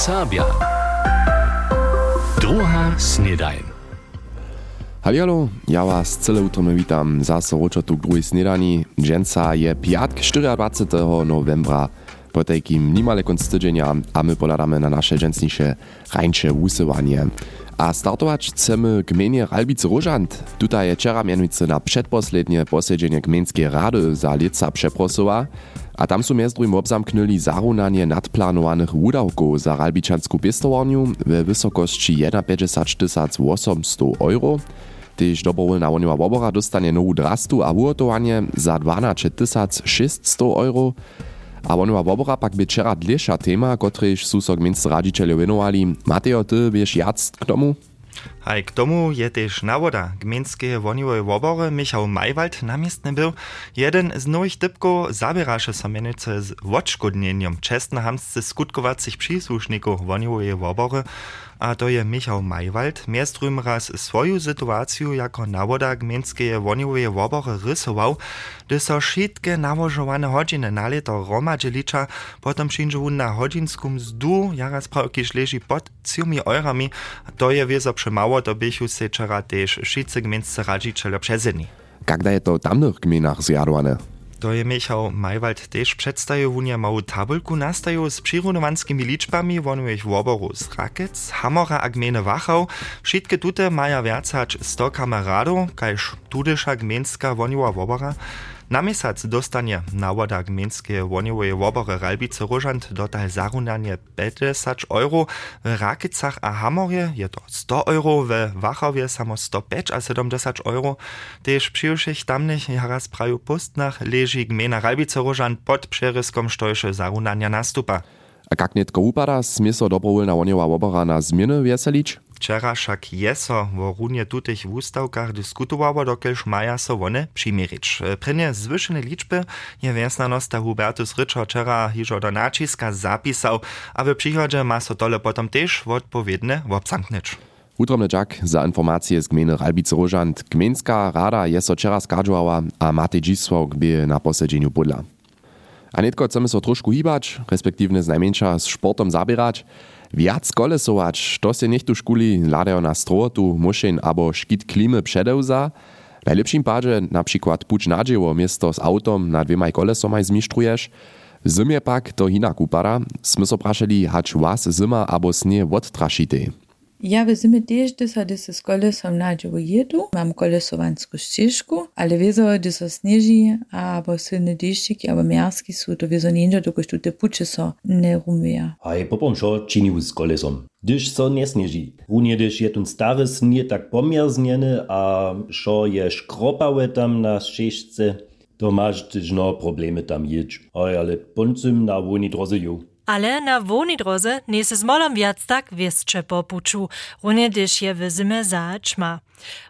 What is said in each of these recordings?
Sabia. Druga snedajn. Halialo, ja was cyle utrome witam. Zase ročo tu k druhej snedani. Dženca je piatk 24. novembra. Po takim nimale konc tydzienia, a my poladamy na nasze dżęsniejsze rańcze usywanie. A startować chcemy gminie Ralbice Różant. Tutaj je wczera mianujcy na przedposlednie posiedzenie gmińskiej rady za lica przeprosowa, a tam są między drugim obzamknęli zarunanie nadplanowanych wudawków za ralbiczanską pistowarniu w wysokości 51 800 euro. Tyż dobrowolna woniwa wobora dostanie nową drastu a ugotowanie za 12 600 euro. A woniwa wobora pak by wczera dlesza tema, kotryż su so winowali. Mateo, ty wiesz jac k tomu? Haj, k tomu je też nawoda gminskie woniwe wobory Michał Majwald namiestny był. Jeden z nowych typków zabieraše so mienice z odszkodnieniem czesnohamscy skutkowacych przysłuszników woniwe wobory, a to je Michał Majwald. Miestrym raz swoją sytuację jako nawoda gminskie woniwe wobory rysował, gdy so wszystkie nałożowane godziny na leto romadzi licza, potem przyjdzie na godzinską mzdu, jaraz prawkiż leży pod 3 eurami, to je wieso przemało, to bychu se wczera też wszyscy gminscy radziciele przezydni. Kagda je to w tamnych gminach je Michał Majwald też przedstawił unia małą tabelku nastają z przyrunowanskimi liczbami wonuwych woboru z Rakec, Hamora a gminy Wachau. Wszystkie tute maja więcać 100 kameradów, kajż tudysza gmińska woniła wobora. Na miesiąc dostanie nawoda gmińskie woniłoje wobory Ralbice Różant dotal zarunanie 50 euro, w Rakicach a Hamorje je to 100 euro, w Wachowie samo 105 a 70 euro. Też przyjuszych tamnych jaraz praju pustnach leży gmina Ralbice Różant pod przeryskom sztojsze zarunania nastupa. A kak netko upada, smie so dobrowolna woniwa wobora na zmiany wieselić? Wczera však jeso wo runie tutych wustawkach dyskutowało, dokelż maja so one przymierzyć. Prynie zwyszene liczby je wiesnanosta Hubertus Ryczo wczera hiżo do naciska zapisał, a w przychodzie ma so tole potom też odpowiedne obsamknąć. Utromny Jack za informacje z gminy Ralbice Różant. Gminska rada je so wczera a Matej Dzisławk by na posiedzeniu podla. A netko chcemy so troszkę hibać, respektywnie z najmniejsza z sportom zabierać. Wiac kolesować, to się niech tu szkuli ladają na strotu, muszeń albo szkit klimy przedewza. W najlepszym padzie na przykład puć nadzieło miesto z autom na dwiema kolesomaj zmistrujesz. W zimie pak to hinak upada. Smy so praszeli, hać was zima albo snie Ja w zimy też dysa dysy z kolesom nadzieło jedu. Mam kolesowanską ścieżku, ale wieso dyso snieży, albo silny deszczyk, albo miarski są, to wieso nie dokoż tu te pucze so nie rumieja. Aj popom šo činił z kolesom. Dyż so nie snieży. Runie dyż je ten stary snie tak pomierznieny, a šo je szkropałe tam na ścieżce, to masz tyż no problemy tam. Aj, ale poncym na woni drodze ju. Ale na woni drodze nie se zmolom wiac tak wiescze popuczu, runie dyż je w zime zaćma.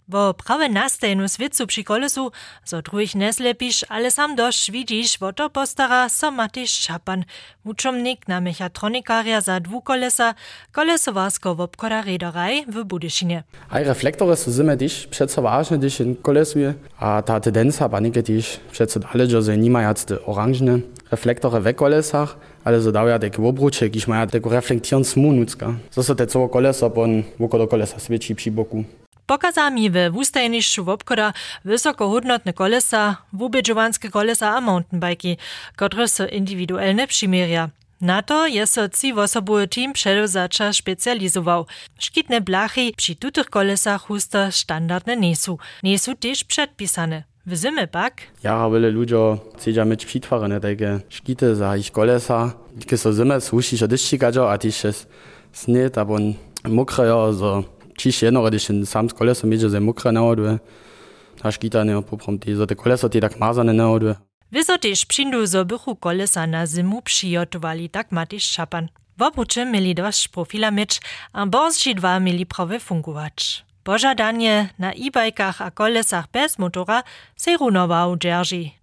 Bo prawe nastajnu swietcu przy kolesu, zo druhich neslepisz, ale sam dość widzisz, wo to postara, so matyś szapan. Uczomnik na mechatronikaria za dwukolesa, kolesowarsko wobkoda rederaj w Budyszynie. Aj reflektory są zimy też przeco ważne, gdyż się kolesuje, a ta tendencja panike też przeco dalej, że nie mają te oranżne reflektory we kolesach, ale so dawia takie obrucze, jakieś mają taką reflektując munucka. Są te całe kolesa, on wokół kolesa świeci przy boku. Pokazami w wustajnišću wobkoda wysokohodnotne kolesa, wubědžovanske kolesa a mountainbajki, które so indywidualne przymierja. Na to je so ci wosobuły team przedewzacza specjalizował. Szkitne blachy przy tutych kolesach husto standardne nie są. Nie są też przedpisane. W zimy pak Ja, wiele ludzi chcą mieć przitwarzane takie szkity za ich kolesa. Kiedy są zimy, słyszy się deszcz a też jest śnieg, albo mokre, so Čiž jedno, když sám z kolesa mi, že mokre nahoduje, a škita ne poprom zo te kolesa tí tak mazane nahoduje. Wyso też přindu zo bychu kolesa na zimu přijotowali, tak matyż szapan. W obuczy mieli dość profila mieć, a borzci dwa mieli prawie fungować. Pożadanie na e-bajkach a kolesach bez motora se runował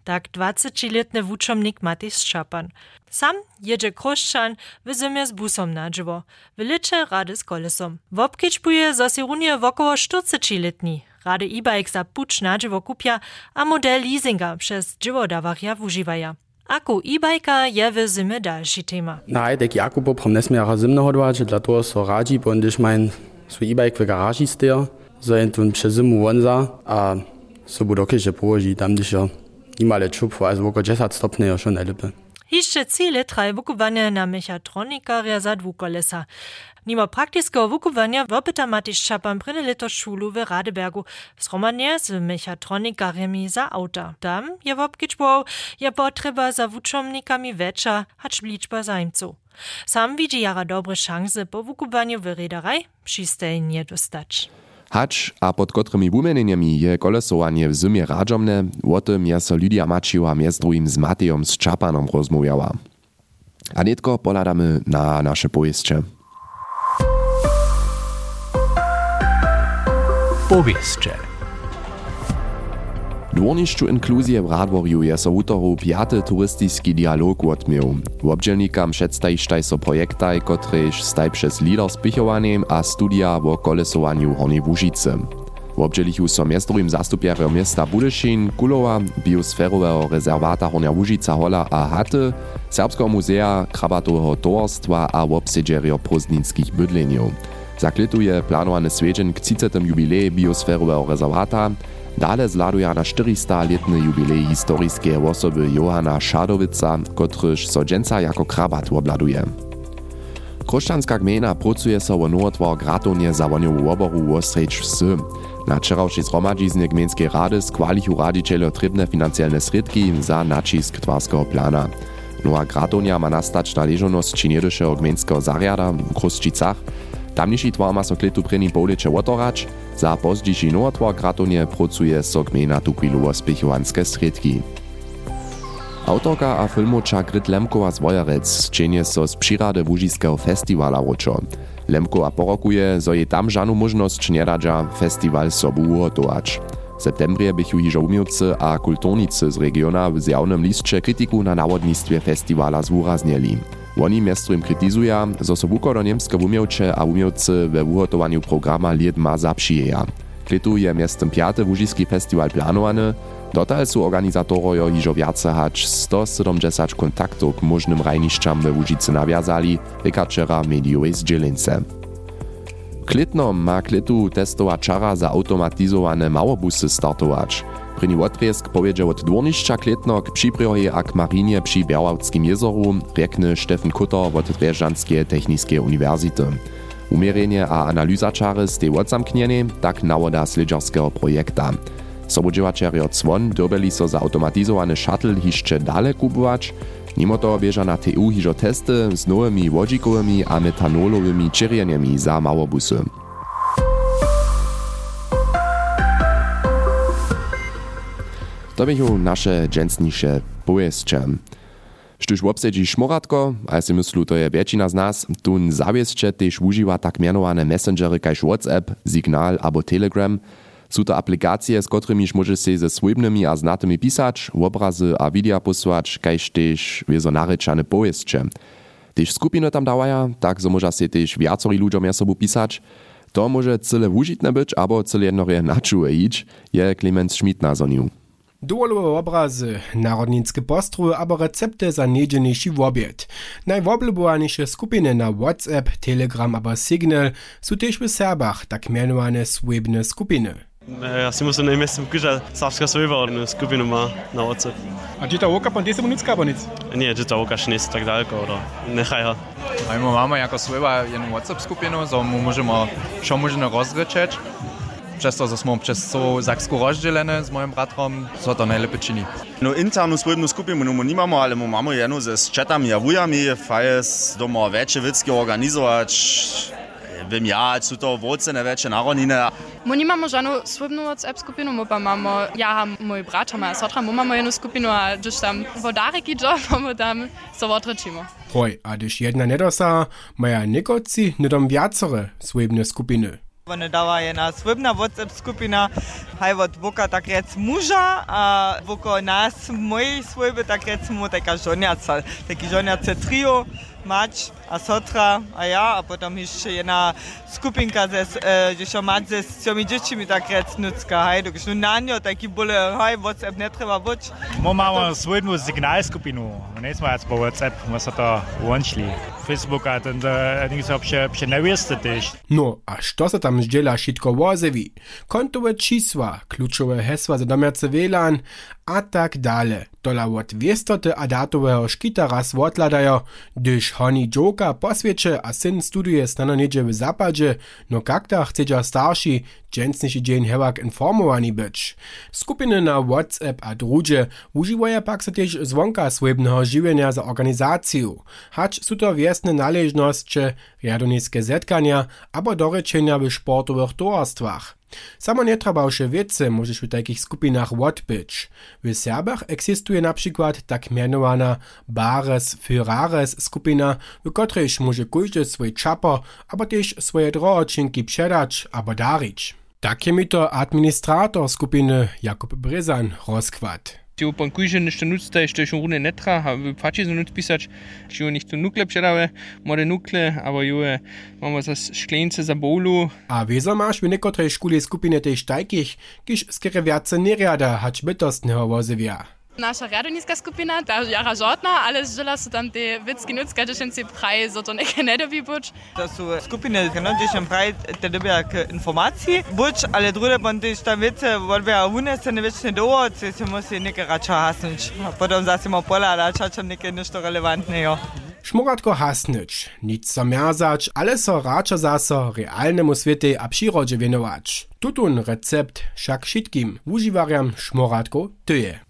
tak 20-letny wuczomnik Matys Szapan. Sam jedzie kroszczan w zimie z busom na drzewo, w licze rady z kolesom. W obkiczbuje zo se runie wokoło 40-letni. Rady e-bike za pucz na drzewo kupia, a model leasinga przez drzewo dawaria używaja. Aku e-bajka je w zimy dalszy tema. Nej, taki aku poprom nesmiara zimno hodować, dla toho so radzi, bo mein su e-bike garaji stea zaintun przezym wonza a so budokiche poji damdischer imale chup war as woko jessat stopne ja schon elipe Hišče cele traje vukovanja na mehatronikarja za dvukolesa. Nima praktiskega vukovanja v Petamatiš Čapan prine leto šulu v Radebergu, sromanje z mehatronikarjami za avta. Tam je v obkičbov, je potreba za vučomnikami večja, hač bličba zajemcov. Sam widzi jara dobre szanse po wukowaniu w redaraj przystajnie dostać. Hacz a pod kotrymi wumeneniami je kolesowanie w zimie radżomne, o tym je so Lidia Mačiła mjez drugim z Matejom z Čapanom rozmawiała. A netko poladamy na nasze powieście. Powieście. Dwornišću inkluzije w Radworju je so wutoru piaty turystyczny dialog odmiał. Wobdźelnikam przedstajištaj so projektaj, kotrež staj przez lider spichowaniem a studia o kolesowaniu Hornej Łužice. Wobdźelichu so miestowym zastupierem miasta Budyšin, Kulowa, biosferowego rezerwata Hornia Łužica Hola a Haty, Serbskiego muzea, krabatowego towarstwa a wobsedżerio pozdninskich bydleniów. Zakletuje planowany swiedzień k 30. jubilei biosferowego rezerwata, Dale zladuje na 400-letny jubilej historiskiej osoby Johana Szadowica, kotryż so dżęca jako krabat obladuje. Kruszczanska gmina pracuje so o nowotwar gratonie zawodniowu oboru Ostrecz wsy. Na wczorajszej zgromadźizny gminskiej rady skwalichu radicielo trybne finansjalne sredki za nacisk twarskiego plana. Nowa gratonia ma nastać na leżoność činjedyšeho gminskiego zariada w Tamniejszy twar ma so kletu preni poleče otorać, za pozdziejszy nowotwar gratonie pracuje so gmina tukwilowo spichowanske sredki. Autorka a filmoča Grit Lemkowa z Wojarec čenie so z přirady Łužiskiego festivala ročo. Lemkowa porokuje, zo je tam žanu možnosť nedadža festival sobu uhotować. W septembrie bychu hižo umiłcy a kulturnicy z regiona w zjawnym listcze kritiku na nawodnictwie festivala zwuraznili. Oni miastujem kritizuja, zo so wukodo niemske umiewcze a umiewcy we wuhotowaniu programa Lied ma. Kletu je miastem piaty Łužiski festiwal planowany, dotal su organizatorojo hižo viace hać 170 kontaktów k możnym rajniszczam we Łužicy nawiązali, reka wczera mediowej zdzielince. Klitno ma kletu testowa czara za automatizowane małobusy startować. Prini odriesk powiedzie od dwornišća Klitno k připrjoje a k marinie przy Białawskim jezoru, rekne Steffen Kutter od Drzeżanskie Techniskie Uniwersity. Umierenie a analizačary stej odzamkniene, tak nawoda slidžarského projekta. Sobodziewačerio Cwon dobeli so za automatizowany shuttle hišće dale kupować, Mimo to bieża na TU hižo testy z nowymi wodzikowymi a metanolowymi čirjeniami za małobusy. To bychu nasze dżęsnisze powieście. Štuž obsedzi šmoratko, a si myslu, to je většina z nás, tun zawiesće tež užiwa tak mianowane messengery kaž WhatsApp, Signal abo Telegram. Sú to aplikacje, z którymiž môže si ze swojbnymi a znatymi pisać, obrazy a widia posłać, kaž tež wiezo narečane powiesće. Tež skupiny tam dawaja, tak so môža si tež viacori ľuďom ja sobu pisać. To môže cyle užitne być, abo cyle jednorie načuje ić, je Clemens Schmidt nazonił. Duolowe obrazy, narodnickie postrój albo recepty za niedzielniejszy obiad. Najwoblubowanisze skupiny na WhatsApp, Telegram albo Signal są też w Serbach tak mianowane swebne skupiny. Ja si musím najmä že Savska Sojva skupinu má na WhatsApp. A či to oka pan 10 minut skaba nic? Nie, že to okaš nis tak daleko, oder nechaj ho. A my máme jako Sojva jednu WhatsApp skupinu, so mu môžeme čo možno rozrečeć. Przez to, że smo przez co Saksku rozdzielone z moim bratrom, co to najlepiej czyni. No internu swojbnu skupinu no, nie mamy, ale my mamy jedno ze z chatami a wujami, fajs doma większe witzki organizować. Wiem ja, są to wocene większe narodniny. My nie mamy żadną swojbną WhatsApp skupinu, my pa mamy, ja mam mój brat, a moja sotra, my mamy jedną skupinu, a gdzieś tam wodarek idzie, mamy tam so odrečimo. Hoj, a gdyż jedna nie dosa, maja niekoci, nie dom wiacore swojbne skupiny. One dała jedna swybna WhatsApp skupina, haj od boka tak rec muža, a woko nas, mojej swyby, tak rec mu taka żoniaca, taki żoniace trio, Mač, a sotra, a ja, a potom ešte jedna skupinka, zes, e, že šo mať se s tými deťmi tak rec nucka, hej, dokáž, no na ňo taký boli, hej, WhatsApp netreba buď. My máme svoju signál skupinu, nie sme jac po WhatsApp, my sa to uončili. Facebook a ten, nikdy sa obše, obše nevieste tiež. No, a što sa tam zdieľa šitko vozevi? Kontové čísla, kľúčové hesla za domiace VLAN a tak dále. Tola od wiestoty a datowego szkita raz odladajo, gdyż honi dżoka poswiecze a syn studuje stano niedzie w zapadzie, no kakta chcedza starsi, dżęsniejszy dzień hewak informowani być. Skupiny na WhatsApp a drugie używają pak se też zwonka swojebnego żywienia za organizację, hacz su to wiesne należności, riadoniskie zetkania, abo dorečenia w sportowych towarstwach. Samo nie trzeba już wiece możesz w takich skupinach odbyć. W Serbach eksistuje na przykład tak mianowana Bares Fürares skupina, w której może każdy swój czapo, albo też swoje drogoczynki przedać albo darić. Tak mi to administrator skupiny Jakub Bryzan rozkład. Jo pan kuže nešto nucta i što je šurune netra, a pači za nuc ich če nicht nihto nukle pšerave, more nukle, aber jo je, imamo za šklence za bolu. A vezo maš v nekotre škule skupine tej štajkih, kiš skrevjace nerjada, hač bytostneho vozevja. Nasza radoniska skupina, ta jara żadna, ale žela su tam te witzki nucka, że się praj, so to neke ne dobi buč. To są skupiny, no, gdzie się praj, te dobi jak informacji buč, ale drugie bon też tam wiece, wolbia hune se ne wieczne doło, co się musi neke racza hasnąć. A potem zase ma pola, ale czasem neke ništo relevantnego. Šmuratko hasnyć, nic zamierzać, ale so racza zaso realnemu świecie a przyrodzie wienować. Tutun recept však wszystkim używariam szmoratko tyje.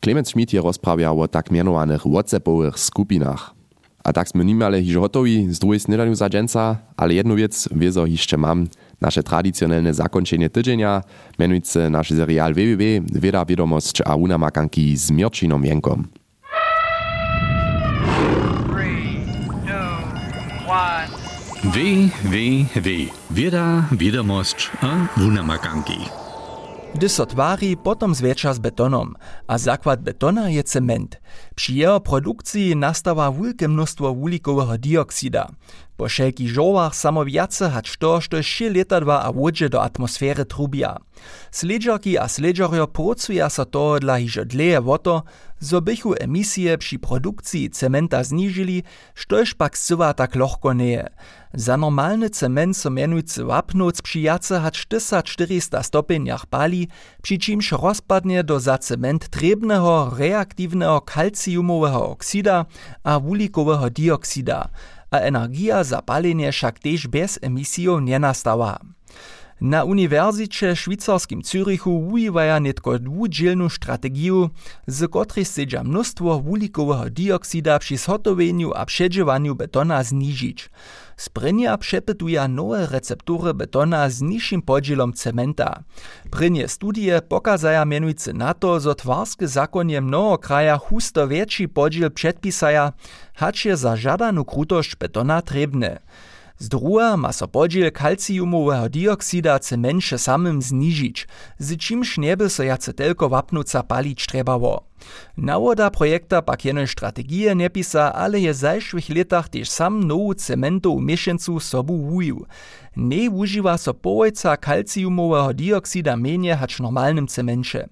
Clemens Schmidt je rozprawiał o tak mianowanych WhatsAppowych skupinach. A tak sme nimale hiž hotowi z druhej snedaniu za dženca, ale jednu wiec wiezo jeszcze mam. Nasze tradycjonalne zakończenie tydzienia, mianujce nasz serial www, wieda wiadomość a unamakanki z Mirčinom Jenkom. W, W, W. Wieda, wiadomość a unamakanki. Gdy so tvári, potom zwiecza z betonom, a zakład betona je cement. Przy jeho produkcji nastawa wielkie mnóstwo wulikowego dioksida. Po wszelkich żołach samo wiace hać to, što dva a łodzie do atmosfery trubia. Sledżarki a sledżario pracuja so to dla hižo dleje woto, emisje przy produkcji cementa znižili, štož pak zcywa tak lohko neje. Za normalny cement so mianujcy wapnąc przy jace hać 1400 stopniach pali, przy czymś rozpadnie do za cement trebnego reaktywnego kalciumowego oksida a wulikowego dioksida, a energia za palenie však tež bez emisijów nie nastała. Na Uniwersycie Szwajcarskim Zürichu używają netko dwudzielną strategię, z której sedza mnóstwo wulikowego dioksida przy zhotowieniu a przedziewaniu betona zniżyć. Sprynja przepytuje nowe receptury betona z niższym podzielom cementa. Prynje studie pokazaja mianujcy na to, że twarskie zakonie mnoho kraja husto większy podziel przedpisaja, hacz je za żadaną krutość betona trebne. Z druga ma so podziel kalciumowego dioksida cemencie samym zniżyć, z czymś nie by so jace tylko wapnuca palić trebało. Nawoda projekta pak jeno strategie nie pisa, ale je w zajszłych latach też sam nowu cementow mieszancu sobu wuju. Nie używa so połojca kalciumowego dioksida menie hacz normalnym cemencie.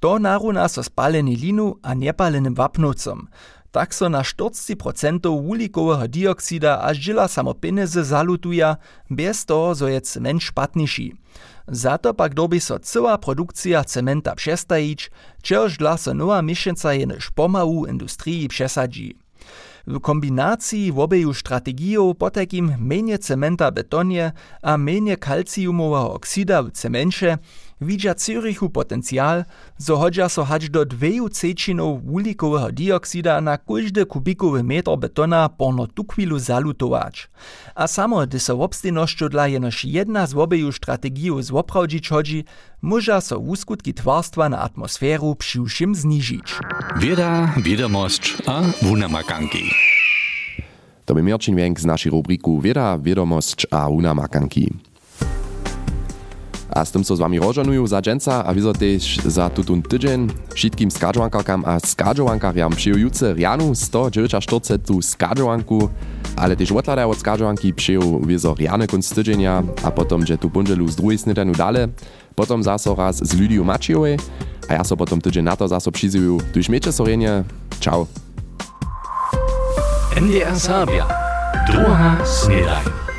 To naruna so spaleni linu a niepalenym wapnucom. Tak so na 40% wulikowego dioksida a žila samo pieniędzy zalutuja, bez toho, zo je cement špatniejszy. Za to pak dobi so cyła produkcja cementa przestajić, čehož dla so nowa miesiąca jenož pomału industrii przesadzi. W kombinacji wobeju strategijów po takim menie cementa betonie a menie kalciumowego oksida w cemencie widza Zürichu potencjal, zo hodźa so hać do dweju cečinów wulikowego dioksida na każdy kubikowy metr betona porno tu chwilu zalutować. A samo, gdy so obstinościu dla jedna z wobeju strategijów zwoprawdzić chodzi, może so uskutki twarstwa na atmosferu przyłszym zniżyć. Wieda, wiadomość a unamakanki. To by Mirčin Wenk z naszej rubriku Wieda, wiadomość a unamakanki. A z tym so z wami rozžanujú za dženca a vyzo tež za tutun tydzień všetkým skadžowankarkam a skadžowankarjam přijujúce rianu 140 tu skadžowanku, ale tež odkladajú od skadžowanki přijú vyzo riane kunst tydzienia a potom, že tu bunželu z druhej snedanu dale, potom zaso raz z Lydiu Mačiovej a ja so potom tydzień na to zaso přizujú. Tu śmiecie sorenie. Ciao. NDR Sabia. Druga Snedaj.